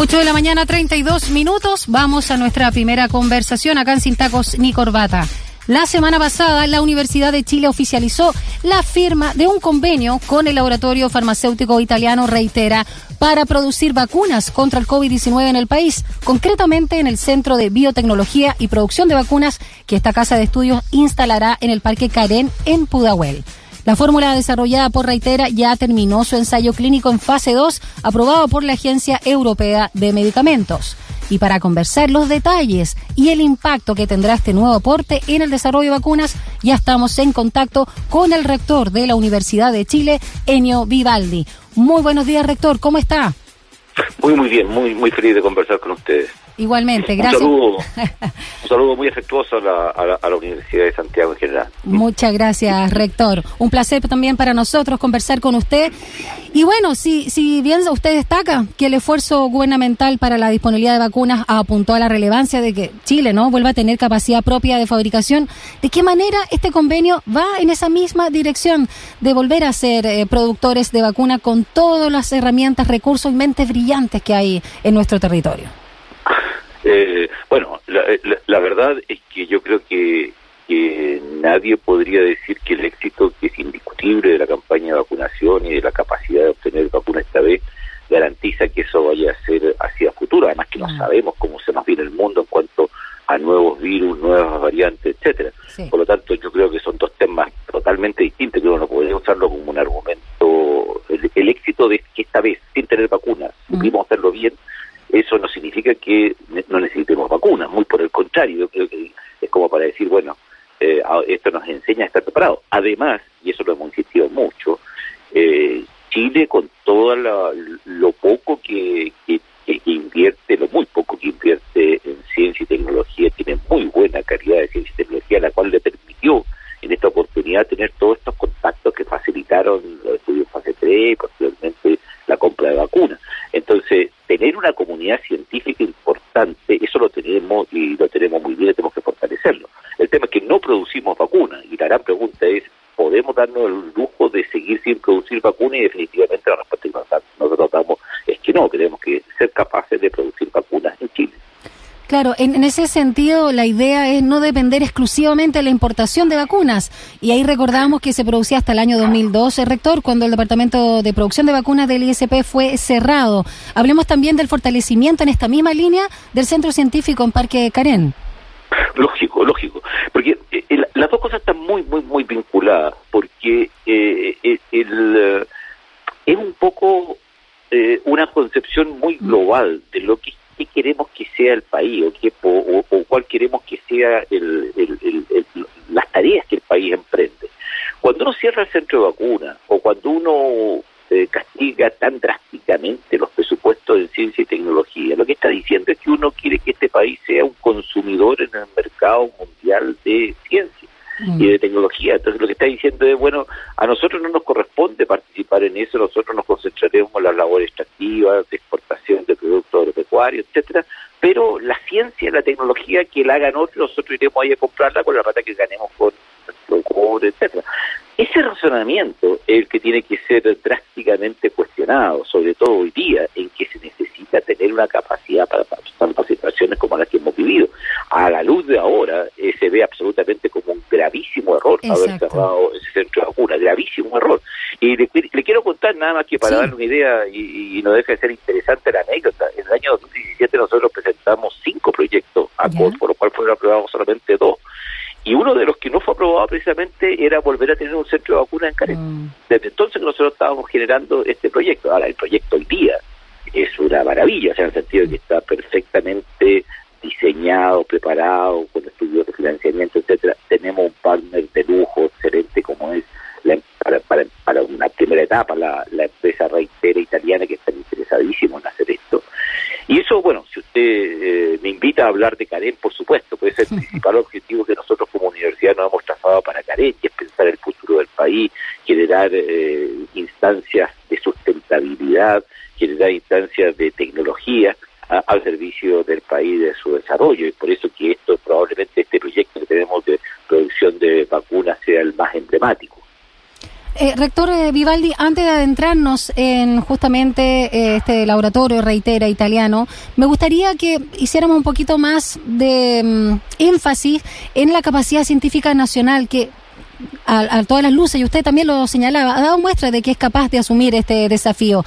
8 de la mañana, 32 minutos. Vamos a nuestra primera conversación acá en Sin Tacos ni Corbata. La semana pasada, la Universidad de Chile oficializó la firma de un convenio con el laboratorio farmacéutico italiano Reitera para producir vacunas contra el COVID-19 en el país, concretamente en el Centro de Biotecnología y Producción de Vacunas que esta casa de estudios instalará en el Parque Karen en Pudahuel. La fórmula desarrollada por Reitera ya terminó su ensayo clínico en fase 2, aprobado por la Agencia Europea de Medicamentos. Y para conversar los detalles y el impacto que tendrá este nuevo aporte en el desarrollo de vacunas, ya estamos en contacto con el rector de la Universidad de Chile, Enio Vivaldi. Muy buenos días, rector, ¿cómo está? Muy, muy bien, muy, muy feliz de conversar con ustedes. Igualmente, gracias. Un saludo, muy afectuoso a la, Universidad de Santiago en general. Muchas gracias, rector. Un placer también para nosotros conversar con usted. Y bueno, si, si bien usted destaca que el esfuerzo gubernamental para la disponibilidad de vacunas apuntó a la relevancia de que Chile no vuelva a tener capacidad propia de fabricación, ¿de qué manera este convenio va en esa misma dirección de volver a ser eh, productores de vacuna con todas las herramientas, recursos y mentes brillantes que hay en nuestro territorio? Eh, bueno, la, verdad es que yo creo que, nadie podría decir que el éxito que es indiscutible de la campaña de vacunación y de la capacidad de obtener vacuna esta vez garantiza que eso vaya a ser hacia futuro. Además que no mm. sabemos cómo se nos viene el mundo en cuanto a nuevos virus, nuevas variantes, etcétera. Por lo tanto, yo creo que son dos temas totalmente distintos que uno no podría usarlo como un argumento. El, éxito de que esta vez, sin tener vacunas, mm. pudimos hacerlo bien, eso no significa que no necesitemos vacunas, muy por el contrario, yo creo que es como para decir, bueno, eh, esto nos enseña a estar preparados. Además, y eso lo hemos insistido mucho, eh, Chile con todo lo poco que, invierte, lo muy poco que invierte en ciencia y tecnología, tiene muy buena calidad de ciencia y tecnología, la cual le permitió en esta oportunidad tener todos estos contactos que facilitaron los estudios fase 3 y posteriormente la compra de vacunas. Entonces, tener una comunidad científica importante, eso lo tenemos y lo tenemos muy bien, tenemos que fortalecerlo. El tema es que no producimos vacunas y la gran pregunta es, ¿podemos darnos el lujo de seguir sin producir vacunas? Y definitivamente la respuesta que nosotros damos es que no, tenemos que ser capaces de producir vacunas en Chile. Claro, en, ese sentido la idea es no depender exclusivamente de la importación de vacunas. Y ahí recordamos que se producía hasta el año 2012, rector, cuando el Departamento de Producción de Vacunas del ISP fue cerrado. Hablemos también del fortalecimiento en esta misma línea del Centro Científico en Parque Carén. Lógico, lógico. Porque las dos cosas están muy, muy, muy vinculadas. Porque eh, eh, el, es un poco una concepción muy global de lo que qué queremos que sea el país o, qué, o, cuál queremos que sea el, las tareas que el país emprende. Cuando uno cierra el centro de vacunas o cuando uno eh, castiga tan drásticamente los presupuestos en ciencia y tecnología, lo que está diciendo es que uno quiere que este país sea un consumidor en el mercado mundial de ciencia y de tecnología. Entonces lo que está diciendo es, bueno, a nosotros no nos corresponde participar en eso, nosotros nos concentraremos en las labores extractivas, de exportación de productos agropecuarios, etcétera, pero la ciencia, la tecnología que la hagan otros, nosotros iremos ahí a comprarla con la rata que ganemos con nuestro cobre, etcétera. Ese razonamiento es el que tiene que ser drásticamente cuestionado, sobre todo hoy día, en que se necesita tener una capacidad para tantas situaciones como las que hemos vivido. A la luz de ahora, eh, se ve absolutamente como un gravísimo error haber cerrado ese centro de vacuna, gravísimo error. Y le, quiero contar nada más que para darle una idea, y, no deja de ser interesante la anécdota. En el año 2017 nosotros presentamos cinco proyectos a por lo cual fueron aprobados solamente dos. Y uno de los que no fue aprobado precisamente era volver a tener un centro de vacunas en Caret. Mm. Desde entonces que nosotros estábamos generando este proyecto. Ahora, el proyecto hoy día es una maravilla, o sea, en el sentido de que está perfectamente diseñado, preparado, con estudios de financiamiento, etcétera. Tenemos un partner de lujo excelente como es la, para, para, para, una primera etapa la, la empresa reitera italiana que está interesadísimo en hacer esto. Y eso, bueno, si usted eh, me invita a hablar de Karen, por supuesto, puede ser el principal objetivo que nosotros como universidad nos hemos trazado para Karen, que es pensar el futuro del país, generar eh, instancias de sustentabilidad, generar instancias de tecnología al servicio del país de su desarrollo. Y por eso que esto probablemente este proyecto que tenemos de producción de vacunas sea el más emblemático. Eh, rector eh, Vivaldi, antes de adentrarnos en justamente eh, este laboratorio reitera italiano, me gustaría que hiciéramos un poquito más de mm, énfasis en la capacidad científica nacional que a, todas las luces, y usted también lo señalaba, ha dado muestra de que es capaz de asumir este desafío.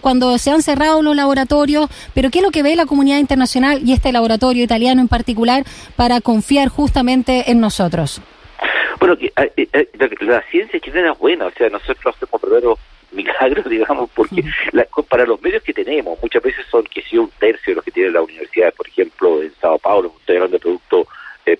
cuando se han cerrado los laboratorios, pero ¿qué es lo que ve la comunidad internacional y este laboratorio italiano en particular para confiar justamente en nosotros? Bueno, que, eh, eh, la, ciencia chilena es buena, o sea, nosotros hacemos verdaderos milagros, digamos, porque para los medios que tenemos, muchas veces son que si un tercio de los que tiene la universidad, por ejemplo, en Sao Paulo, estoy hablando de producto eh,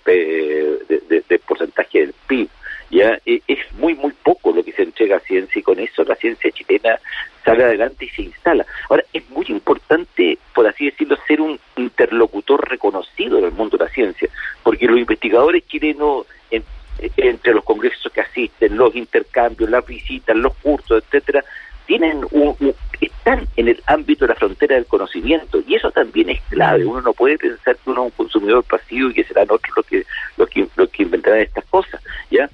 de, porcentaje del PIB, ya es muy, muy poco lo que se entrega a ciencia y con eso la ciencia chilena sale adelante y se instala. Ahora, es muy importante, por así decirlo, ser un interlocutor reconocido en el mundo de la ciencia, porque los investigadores chilenos entre los congresos que asisten, los intercambios, las visitas, los cursos, etcétera, tienen un, están en el ámbito de la frontera del conocimiento y eso también es clave. Uno no puede pensar que uno es un consumidor pasivo y que serán otros los que los que, los que inventarán estas cosas, ¿ya?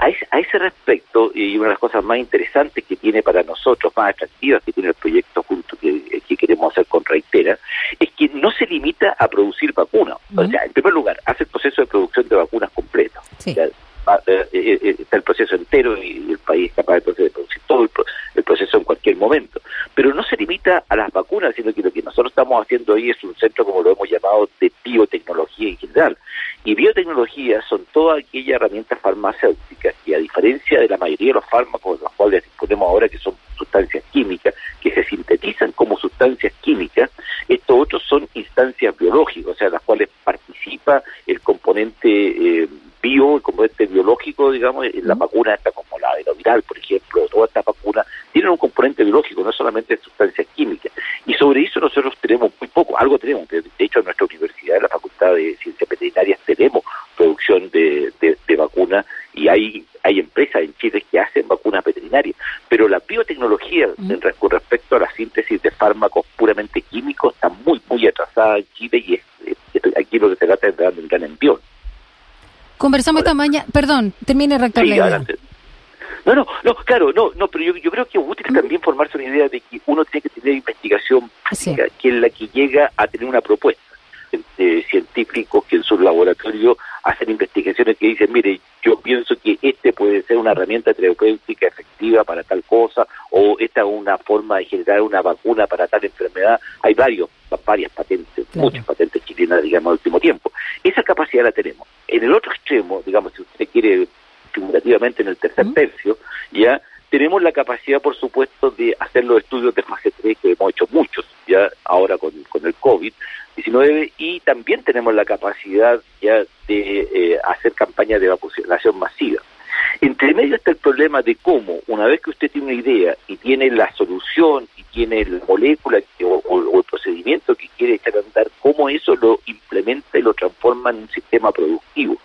A ese, a ese respecto, y una de las cosas más interesantes que tiene para nosotros, más atractivas que tiene el proyecto junto que, que queremos hacer con Reitera, es que no se limita a producir vacunas. O sea, en primer lugar, hace el proceso de producción de vacunas completo. Eh, eh, eh, está el proceso entero y el país es capaz de producir todo el, proceso en cualquier momento. Pero no se limita a las vacunas, sino que lo que nosotros estamos haciendo ahí es un centro, como lo hemos llamado, de biotecnología en general. Y biotecnología son todas aquellas herramientas farmacéuticas diferencia de la mayoría de los fármacos de los cuales disponemos ahora, que son sustancias químicas, que se sintetizan como sustancias químicas, estos otros son instancias biológicas, o sea, las cuales participa el componente eh, bio, el componente biológico, digamos, en la vacuna esta como la adenoviral, por ejemplo, todas estas vacunas tienen un componente biológico, no solamente sustancias químicas. Y sobre eso nosotros tenemos muy poco, algo tenemos. De hecho, en nuestra universidad, en la Facultad de Ciencias Veterinarias, tenemos producción de, de, vacunas y hay, hay empresas en Chile que hacen vacunas veterinarias. Pero la biotecnología con respecto a la síntesis de fármacos puramente químicos está muy, muy atrasada en Chile y es, aquí lo que se trata de entrar en gran envión. Conversamos esta mañana, perdón, termine rector no, no, no, claro, no, no, pero yo, yo creo que es útil también formarse una idea de que uno tiene que tener investigación que es la que llega a tener una propuesta de científicos que en su laboratorio hacen investigaciones que dicen, mire, yo pienso que este puede ser una herramienta terapéutica efectiva para tal cosa, o esta es una forma de generar una vacuna para tal enfermedad. Hay varios, varias patentes, muchas patentes chilenas, digamos, al último tiempo. Esa capacidad la tenemos. En el otro extremo, digamos, si usted quiere figurativamente en el tercer tercio, ya tenemos la capacidad, por supuesto, de hacer los estudios de fase 3, que hemos hecho muchos, ya ahora con, con el COVID-19, y también tenemos la capacidad ya de eh, hacer campañas de vacunación masiva. Entre medio está el problema de cómo, una vez que usted tiene una idea y tiene la solución y tiene la molécula o, el procedimiento quiere echar a andar, cómo eso lo implementa y lo transforma en un sistema productivo.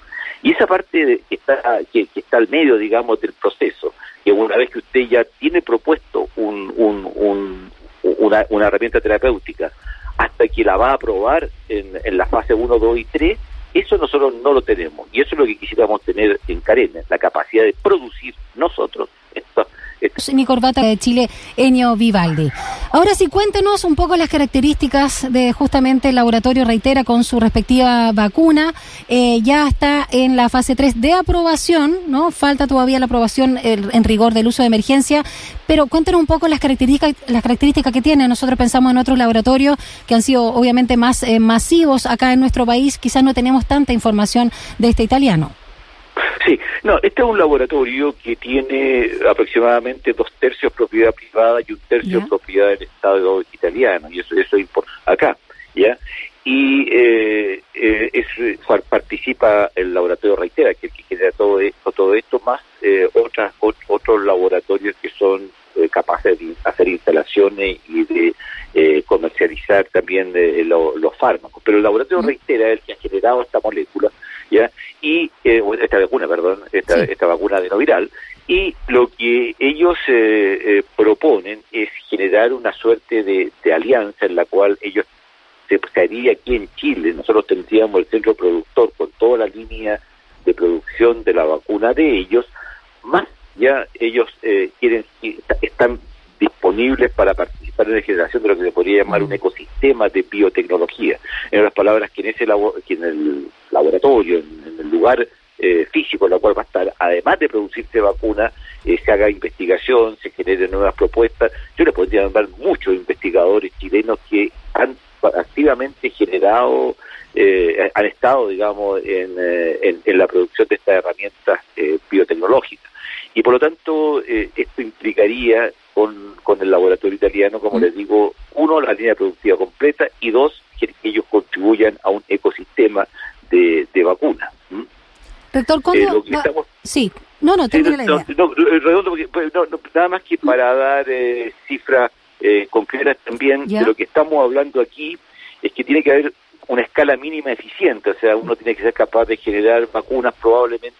Y esa parte que, está, que, está al medio, digamos, del proceso, que una vez que usted ya tiene propuesto un, una, una, herramienta terapéutica, hasta que la va a probar en, en la fase 1, 2 y 3, eso nosotros no lo tenemos. Y eso es lo que quisiéramos tener en Carena, la capacidad de producir nosotros mi corbata de Chile, Enio Vivaldi. Ahora sí, cuéntenos un poco las características de justamente el laboratorio Reitera con su respectiva vacuna. Eh, ya está en la fase 3 de aprobación, ¿no? Falta todavía la aprobación en rigor del uso de emergencia, pero cuéntenos un poco las características, las características que tiene. Nosotros pensamos en otros laboratorios que han sido obviamente más eh, masivos acá en nuestro país. Quizás no tenemos tanta información de este italiano. Sí, no, este es un laboratorio que tiene aproximadamente dos tercios propiedad privada y un tercio propiedad del Estado italiano, y eso, eso importa acá, ¿ya? Y eh, eh, es, participa el laboratorio Reitera, que es el que genera todo esto, todo esto más eh, otras, otros laboratorios que son eh, capaces de hacer instalaciones y de eh, comercializar también los fármacos. Pero el laboratorio Reitera es el que ha generado esta molécula ¿ya? Y, eh, esta vacuna, perdón, esta, esta vacuna adenoviral, y lo que ellos eh, eh, proponen es generar una suerte de, alianza en la cual ellos se haría aquí en Chile, nosotros tendríamos el centro productor con toda la línea de producción de la vacuna de ellos, más ya ellos eh, quieren están disponibles para participar en la generación de lo que se podría llamar un ecosistema de biotecnología. En otras palabras, que en, ese que en el laboratorio, en, el lugar eh, físico en el cual va a estar, además de producirse vacuna, eh, se haga investigación, se generen nuevas propuestas. Yo le podría nombrar muchos investigadores chilenos que han activamente generado, eh, han estado, digamos, en, en, la producción de estas herramientas biotecnológicas. Y por lo tanto, esto implicaría con, con el laboratorio italiano, como les digo, uno, la línea productiva completa y dos, que ellos contribuyan a un ecosistema de, de vacunas. Doctor, ¿cuándo? Eh, sí, no, no, tengo la idea. No, redondo, pues, nada más que para dar eh, cifras eh, concretas también de lo que estamos hablando aquí, es que tiene que haber una escala mínima eficiente, o sea, uno tiene que ser capaz de generar vacunas probablemente.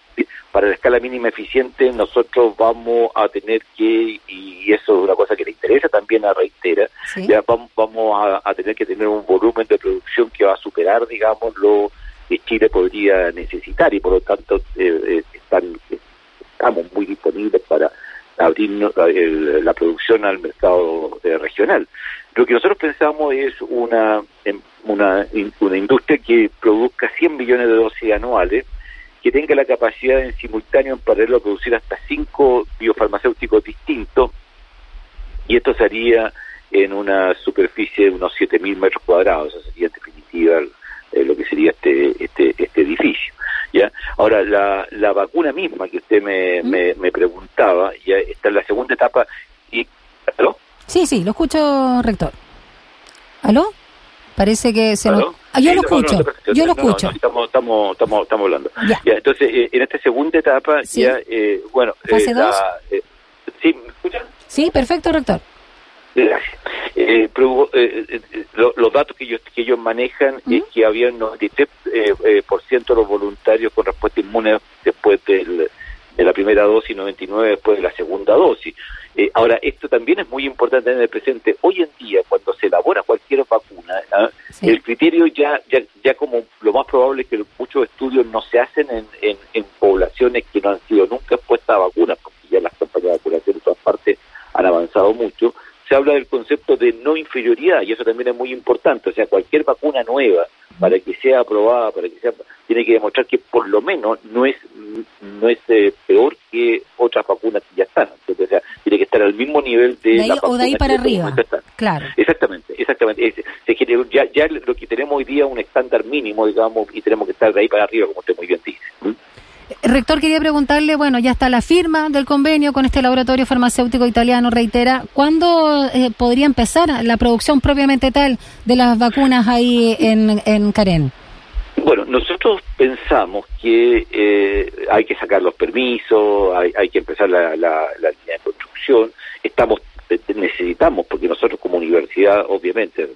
Para la escala mínima eficiente nosotros vamos a tener que, y eso es una cosa que le interesa también a Reitera, ya vamos, vamos a, tener que tener un volumen de producción que va a superar, digamos, lo que Chile podría necesitar y por lo tanto eh, eh, están, estamos muy disponibles para abrir la, producción al mercado eh, regional. Lo que nosotros pensamos es una, em, una, una industria que produzca 100 millones de dosis anuales, que tenga la capacidad en simultáneo en paralelo producir hasta cinco biofarmacéuticos distintos y esto sería en una superficie de unos 7.000 metros cuadrados, eso sería en definitiva eh, lo que sería este, este, este edificio. ¿ya? Ahora, la, la vacuna misma que usted me, me, preguntaba, ya está en la segunda etapa. Y, ¿Aló? Sí, sí, lo escucho, rector. ¿Aló? Parece que se lo... Ah, yo lo escucho, yo lo escucho. estamos, estamos, estamos, estamos hablando. Ya. entonces, eh, en esta segunda etapa, ya, eh, bueno... ¿Fase eh, eh, ¿Sí? ¿Me escuchan? Sí, perfecto, rector. Gracias. Eh, los datos que ellos, que ellos manejan es que había un 93% eh, por ciento de los voluntarios con respuesta inmune después del, de la primera dosis y 99 después de la segunda dosis. Eh, ahora, esto también es muy importante tener presente. Hoy en día, cuando se elabora cualquier vacuna, el criterio ya, ya, ya como lo más probable es que muchos estudios no se hacen en, en, en poblaciones que no han sido nunca expuestas a vacunas, porque ya las campañas de vacunación en todas partes han avanzado mucho, se habla del concepto de no inferioridad y eso también es muy importante. O sea, cualquier vacuna nueva, para que sea aprobada, para que sea, tiene que demostrar que por lo menos no es no es eh, peor que otras vacunas que ya están. o sea, tiene que estar al mismo nivel de, la O de ahí para arriba. Claro. Exactamente, exactamente. ya, ya lo que tenemos hoy día es un estándar mínimo, digamos, y tenemos que estar de ahí para arriba, como usted muy bien dice. Rector, quería preguntarle, bueno, ya está la firma del convenio con este laboratorio farmacéutico italiano, reitera, ¿cuándo eh, podría empezar la producción propiamente tal de las vacunas ahí en, en Karen? Bueno, nosotros pensamos que eh, hay que sacar los permisos, hay, hay que empezar la, la, la, línea de construcción, estamos eh, necesitamos, porque nosotros como universidad, obviamente,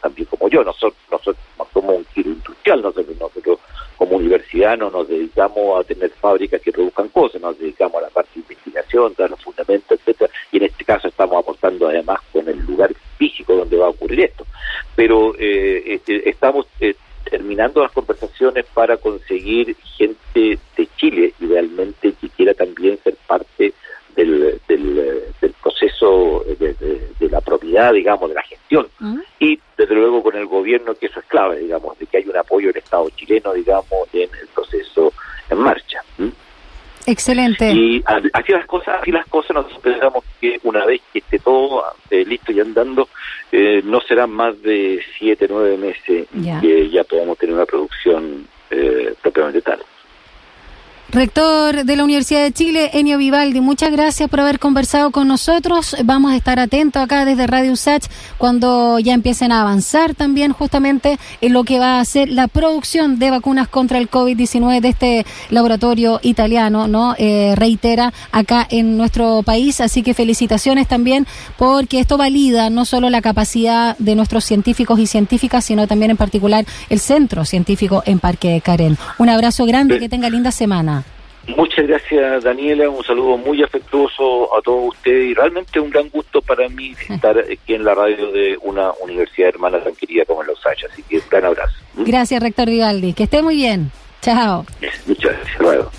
también como yo, nosotros, nosotros somos un giro industrial, nosotros, nosotros como universidad no nos dedicamos a tener fábricas que produzcan cosas, nos dedicamos a la parte de investigación, dar los fundamentos, etcétera, y en este caso estamos aportando además con el lugar físico donde va a ocurrir esto. Pero eh, este, estamos eh, terminando las conversaciones para conseguir gente de Chile, idealmente, que quiera también ser parte del, del, proceso digamos, de la gestión. Y desde luego con el gobierno, que eso es clave, digamos, de que hay un apoyo del Estado chileno, digamos, en el proceso en marcha. Excelente. Y así las cosas, así las cosas nosotros pensamos que una vez que esté todo eh, listo y andando, eh, no serán más de siete, nueve meses que ya podamos tener una producción eh, propiamente tal. Rector de la Universidad de Chile, Enio Vivaldi, muchas gracias por haber conversado con nosotros. Vamos a estar atentos acá desde Radio USACH cuando ya empiecen a avanzar también justamente en lo que va a ser la producción de vacunas contra el COVID-19 de este laboratorio italiano, ¿no? Eh, reitera acá en nuestro país. Así que felicitaciones también porque esto valida no solo la capacidad de nuestros científicos y científicas, sino también en particular el centro científico en Parque Karen. Un abrazo grande, que tenga linda semana. Muchas gracias, Daniela. Un saludo muy afectuoso a todos ustedes y realmente un gran gusto para mí estar aquí en la radio de una universidad hermana tan querida como Los Ángeles. Así que un gran abrazo. Gracias, rector Vivaldi. Que esté muy bien. Chao. Muchas gracias. Luego.